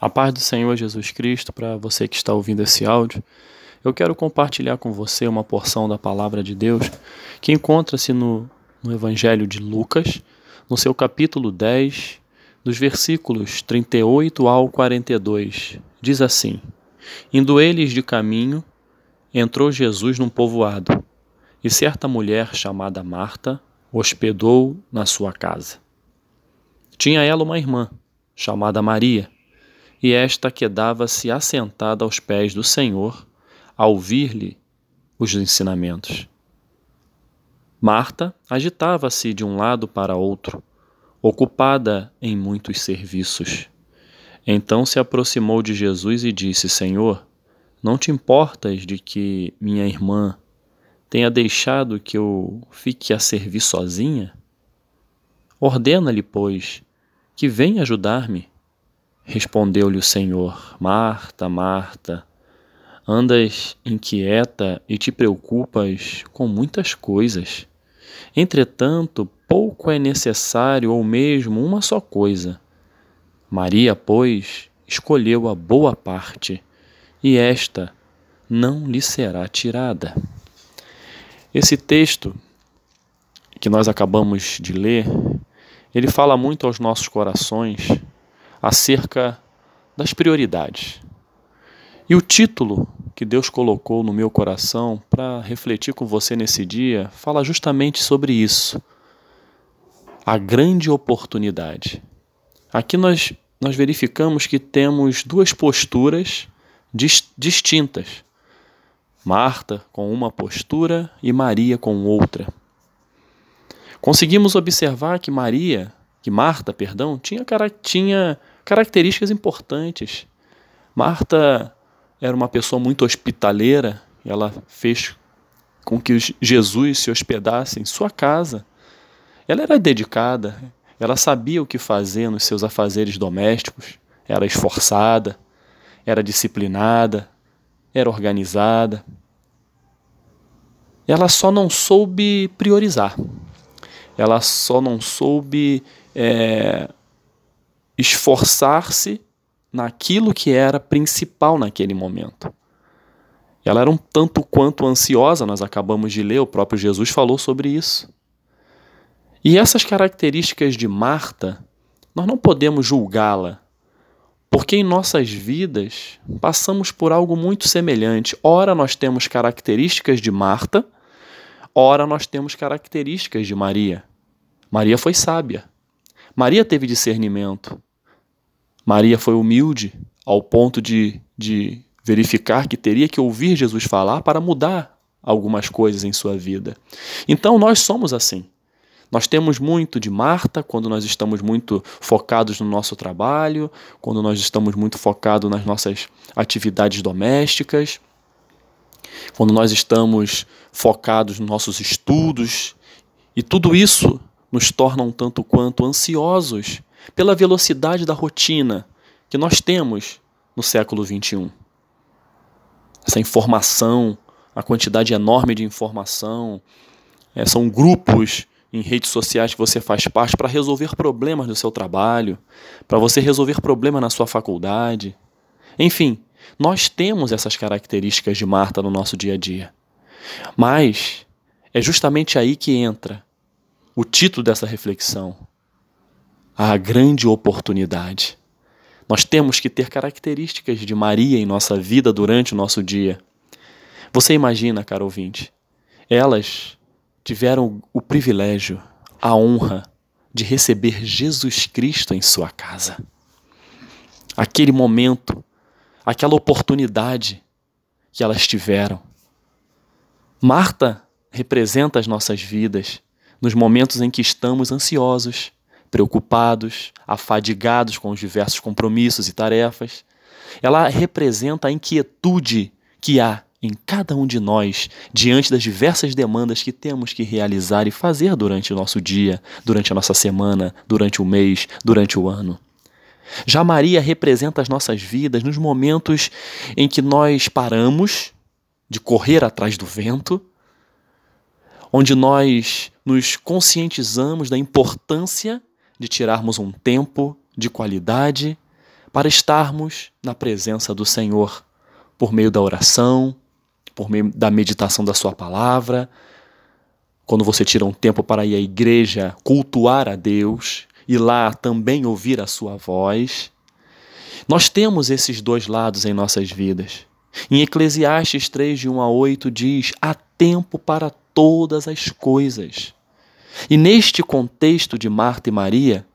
A paz do Senhor Jesus Cristo para você que está ouvindo esse áudio. Eu quero compartilhar com você uma porção da palavra de Deus que encontra-se no, no Evangelho de Lucas, no seu capítulo 10, dos versículos 38 ao 42. Diz assim: Indo eles de caminho, entrou Jesus num povoado, e certa mulher chamada Marta hospedou na sua casa. Tinha ela uma irmã, chamada Maria e esta quedava-se assentada aos pés do Senhor, a ouvir-lhe os ensinamentos. Marta agitava-se de um lado para outro, ocupada em muitos serviços. Então se aproximou de Jesus e disse: Senhor, não te importas de que minha irmã tenha deixado que eu fique a servir sozinha? Ordena-lhe, pois, que venha ajudar-me. Respondeu-lhe o Senhor: Marta, Marta, andas inquieta e te preocupas com muitas coisas. Entretanto, pouco é necessário ou mesmo uma só coisa. Maria, pois, escolheu a boa parte, e esta não lhe será tirada. Esse texto que nós acabamos de ler, ele fala muito aos nossos corações acerca das prioridades. E o título que Deus colocou no meu coração para refletir com você nesse dia fala justamente sobre isso. A grande oportunidade. Aqui nós, nós verificamos que temos duas posturas dis, distintas. Marta com uma postura e Maria com outra. Conseguimos observar que Maria, que Marta, perdão, tinha, tinha características importantes. Marta era uma pessoa muito hospitaleira, ela fez com que Jesus se hospedasse em sua casa. Ela era dedicada, ela sabia o que fazer nos seus afazeres domésticos, era esforçada, era disciplinada, era organizada. Ela só não soube priorizar, ela só não soube é, esforçar-se naquilo que era principal naquele momento. Ela era um tanto quanto ansiosa, nós acabamos de ler, o próprio Jesus falou sobre isso. E essas características de Marta, nós não podemos julgá-la, porque em nossas vidas passamos por algo muito semelhante. Ora, nós temos características de Marta, ora, nós temos características de Maria. Maria foi sábia. Maria teve discernimento. Maria foi humilde ao ponto de, de verificar que teria que ouvir Jesus falar para mudar algumas coisas em sua vida. Então nós somos assim. Nós temos muito de Marta quando nós estamos muito focados no nosso trabalho, quando nós estamos muito focados nas nossas atividades domésticas, quando nós estamos focados nos nossos estudos, e tudo isso nos torna um tanto quanto ansiosos pela velocidade da rotina que nós temos no século XXI. Essa informação, a quantidade enorme de informação, é, são grupos em redes sociais que você faz parte para resolver problemas do seu trabalho, para você resolver problemas na sua faculdade. Enfim, nós temos essas características de Marta no nosso dia a dia. Mas é justamente aí que entra o título dessa reflexão: a grande oportunidade. Nós temos que ter características de Maria em nossa vida durante o nosso dia. Você imagina, caro ouvinte, elas tiveram o privilégio, a honra de receber Jesus Cristo em sua casa. Aquele momento, aquela oportunidade que elas tiveram. Marta representa as nossas vidas nos momentos em que estamos ansiosos, preocupados, afadigados com os diversos compromissos e tarefas. Ela representa a inquietude que há em cada um de nós diante das diversas demandas que temos que realizar e fazer durante o nosso dia, durante a nossa semana, durante o mês, durante o ano. Já Maria representa as nossas vidas nos momentos em que nós paramos de correr atrás do vento, onde nós nos conscientizamos da importância de tirarmos um tempo de qualidade para estarmos na presença do Senhor, por meio da oração, por meio da meditação da Sua palavra, quando você tira um tempo para ir à igreja cultuar a Deus e lá também ouvir a Sua voz. Nós temos esses dois lados em nossas vidas. Em Eclesiastes 3, de 1 a 8, diz: há tempo para todas as coisas. E neste contexto de Marta e Maria,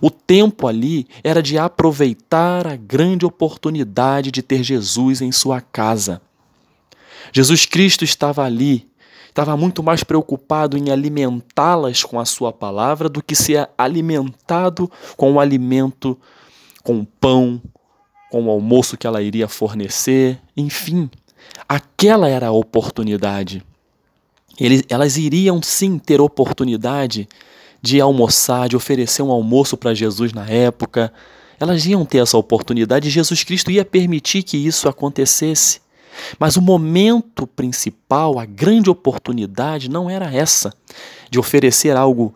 o tempo ali era de aproveitar a grande oportunidade de ter Jesus em sua casa. Jesus Cristo estava ali, estava muito mais preocupado em alimentá-las com a sua palavra do que ser alimentado com o alimento, com o pão, com o almoço que ela iria fornecer, enfim. Aquela era a oportunidade. Eles, elas iriam sim ter oportunidade de almoçar, de oferecer um almoço para Jesus na época. Elas iam ter essa oportunidade e Jesus Cristo ia permitir que isso acontecesse. Mas o momento principal, a grande oportunidade, não era essa, de oferecer algo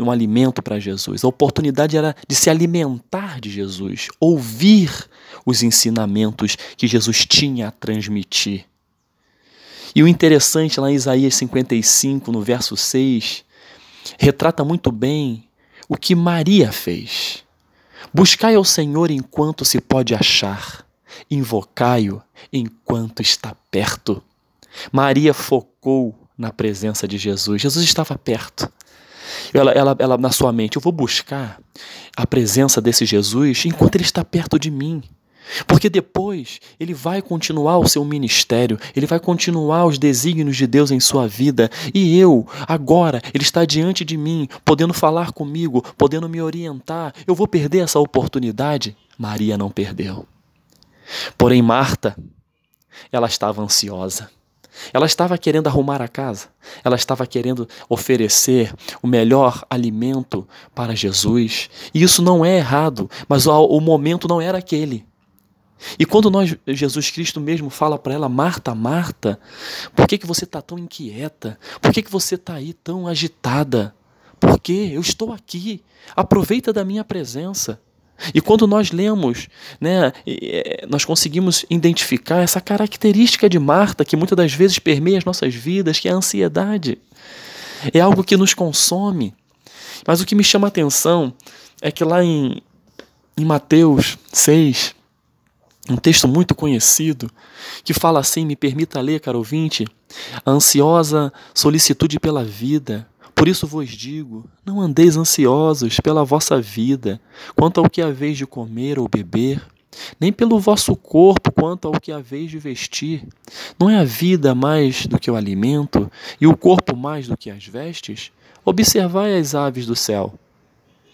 um alimento para Jesus. A oportunidade era de se alimentar de Jesus, ouvir os ensinamentos que Jesus tinha a transmitir. E o interessante lá em Isaías 55, no verso 6, retrata muito bem o que Maria fez. Buscai ao Senhor enquanto se pode achar, invocai-o enquanto está perto. Maria focou na presença de Jesus. Jesus estava perto. Ela, ela, ela, na sua mente, eu vou buscar a presença desse Jesus enquanto ele está perto de mim. Porque depois ele vai continuar o seu ministério, ele vai continuar os desígnios de Deus em sua vida, e eu, agora, ele está diante de mim, podendo falar comigo, podendo me orientar. Eu vou perder essa oportunidade? Maria não perdeu. Porém, Marta, ela estava ansiosa. Ela estava querendo arrumar a casa, ela estava querendo oferecer o melhor alimento para Jesus. E isso não é errado, mas o, momento não era aquele. E quando nós, Jesus Cristo mesmo fala para ela, Marta, Marta, por que, que você está tão inquieta? Por que, que você está aí tão agitada? Porque eu estou aqui. Aproveita da minha presença. E quando nós lemos, né, nós conseguimos identificar essa característica de Marta que muitas das vezes permeia as nossas vidas, que é a ansiedade. É algo que nos consome. Mas o que me chama a atenção é que lá em, em Mateus 6, um texto muito conhecido, que fala assim: me permita ler, caro ouvinte, a ansiosa solicitude pela vida por isso vos digo: não andeis ansiosos pela vossa vida, quanto ao que haveis de comer ou beber, nem pelo vosso corpo, quanto ao que haveis de vestir. Não é a vida mais do que o alimento, e o corpo mais do que as vestes? Observai as aves do céu.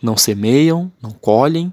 Não semeiam, não colhem,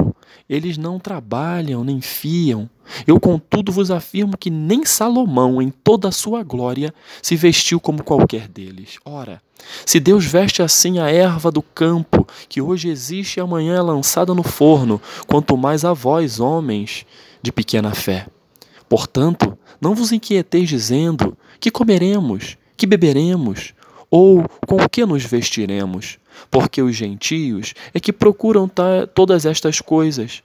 eles não trabalham nem fiam. Eu, contudo, vos afirmo que nem Salomão, em toda a sua glória, se vestiu como qualquer deles. Ora, se Deus veste assim a erva do campo, que hoje existe e amanhã é lançada no forno, quanto mais a vós, homens de pequena fé. Portanto, não vos inquieteis dizendo: que comeremos, que beberemos, ou com o que nos vestiremos? Porque os gentios é que procuram todas estas coisas.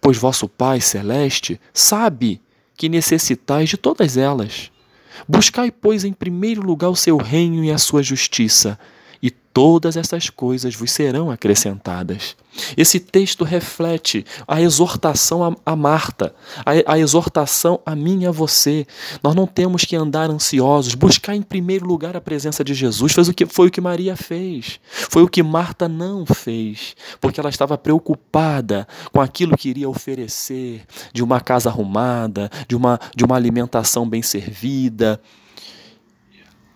Pois vosso Pai Celeste sabe que necessitais de todas elas. Buscai, pois, em primeiro lugar o seu reino e a sua justiça, e todas essas coisas vos serão acrescentadas. Esse texto reflete a exortação a, Marta, a, a, exortação a mim e a você. Nós não temos que andar ansiosos, buscar em primeiro lugar a presença de Jesus. Foi o que, foi o que Maria fez, foi o que Marta não fez, porque ela estava preocupada com aquilo que iria oferecer, de uma casa arrumada, de uma, de uma alimentação bem servida.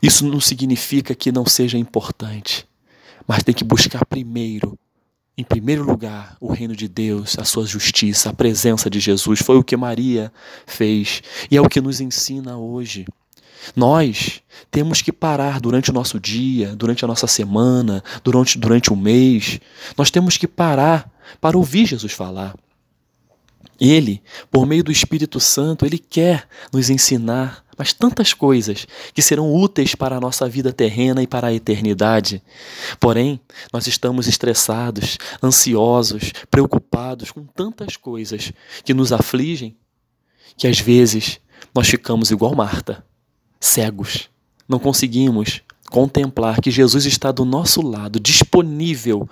Isso não significa que não seja importante, mas tem que buscar primeiro, em primeiro lugar, o reino de Deus, a sua justiça, a presença de Jesus. Foi o que Maria fez e é o que nos ensina hoje. Nós temos que parar durante o nosso dia, durante a nossa semana, durante, durante o mês. Nós temos que parar para ouvir Jesus falar. Ele, por meio do Espírito Santo, ele quer nos ensinar mas tantas coisas que serão úteis para a nossa vida terrena e para a eternidade. Porém, nós estamos estressados, ansiosos, preocupados com tantas coisas que nos afligem, que às vezes nós ficamos igual Marta, cegos. Não conseguimos contemplar que Jesus está do nosso lado, disponível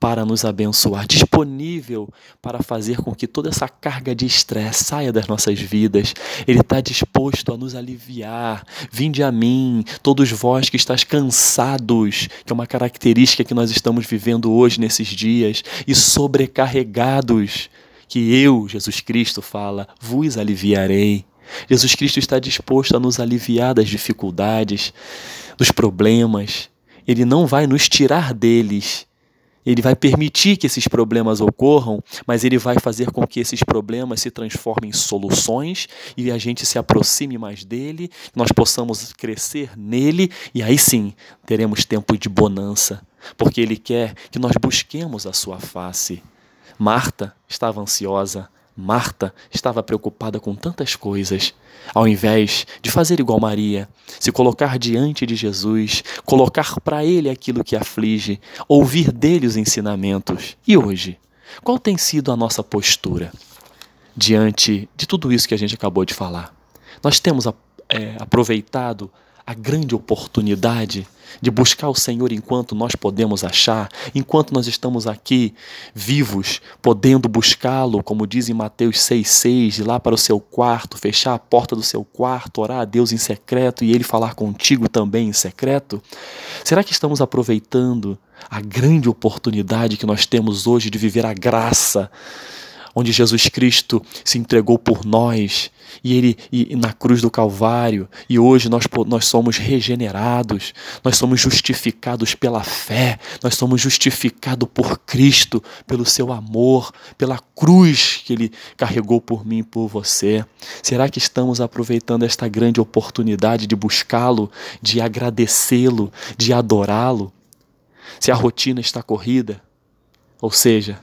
para nos abençoar, disponível para fazer com que toda essa carga de estresse saia das nossas vidas. Ele está disposto a nos aliviar. Vinde a mim, todos vós que estáis cansados, que é uma característica que nós estamos vivendo hoje nesses dias, e sobrecarregados, que eu, Jesus Cristo, fala, vos aliviarei. Jesus Cristo está disposto a nos aliviar das dificuldades, dos problemas. Ele não vai nos tirar deles. Ele vai permitir que esses problemas ocorram, mas ele vai fazer com que esses problemas se transformem em soluções e a gente se aproxime mais dele, nós possamos crescer nele e aí sim teremos tempo de bonança, porque ele quer que nós busquemos a sua face. Marta estava ansiosa, Marta estava preocupada com tantas coisas. Ao invés de fazer igual Maria, se colocar diante de Jesus, colocar para ele aquilo que aflige, ouvir dele os ensinamentos. E hoje, qual tem sido a nossa postura diante de tudo isso que a gente acabou de falar? Nós temos é, aproveitado a grande oportunidade de buscar o Senhor enquanto nós podemos achar, enquanto nós estamos aqui vivos, podendo buscá-lo, como diz em Mateus 6,6, ir lá para o seu quarto, fechar a porta do seu quarto, orar a Deus em secreto e ele falar contigo também em secreto? Será que estamos aproveitando a grande oportunidade que nós temos hoje de viver a graça? Onde Jesus Cristo se entregou por nós e ele e, na cruz do Calvário e hoje nós, nós somos regenerados, nós somos justificados pela fé, nós somos justificados por Cristo, pelo seu amor, pela cruz que ele carregou por mim e por você. Será que estamos aproveitando esta grande oportunidade de buscá-lo, de agradecê-lo, de adorá-lo? Se a rotina está corrida, ou seja,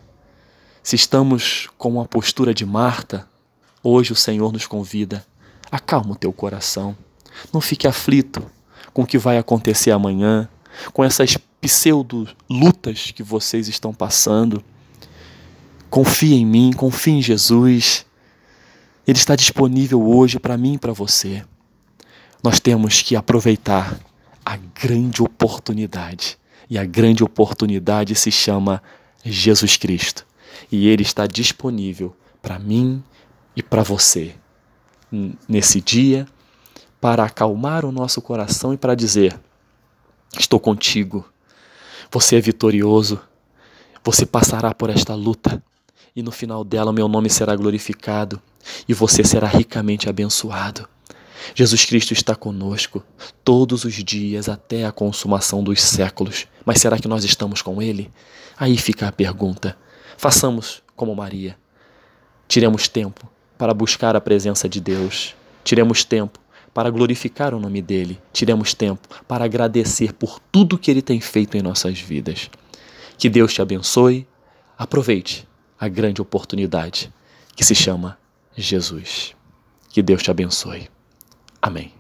se estamos com uma postura de Marta, hoje o Senhor nos convida. Acalma o teu coração. Não fique aflito com o que vai acontecer amanhã, com essas pseudo-lutas que vocês estão passando. Confie em mim, confie em Jesus. Ele está disponível hoje para mim e para você. Nós temos que aproveitar a grande oportunidade. E a grande oportunidade se chama Jesus Cristo e ele está disponível para mim e para você nesse dia para acalmar o nosso coração e para dizer: Estou contigo, você é vitorioso, você passará por esta luta e no final dela meu nome será glorificado e você será ricamente abençoado. Jesus Cristo está conosco todos os dias até a consumação dos séculos. Mas será que nós estamos com Ele? Aí fica a pergunta. Façamos como Maria. Tiremos tempo para buscar a presença de Deus. Tiremos tempo para glorificar o nome dele. Tiremos tempo para agradecer por tudo que ele tem feito em nossas vidas. Que Deus te abençoe. Aproveite a grande oportunidade que se chama Jesus. Que Deus te abençoe. Amém.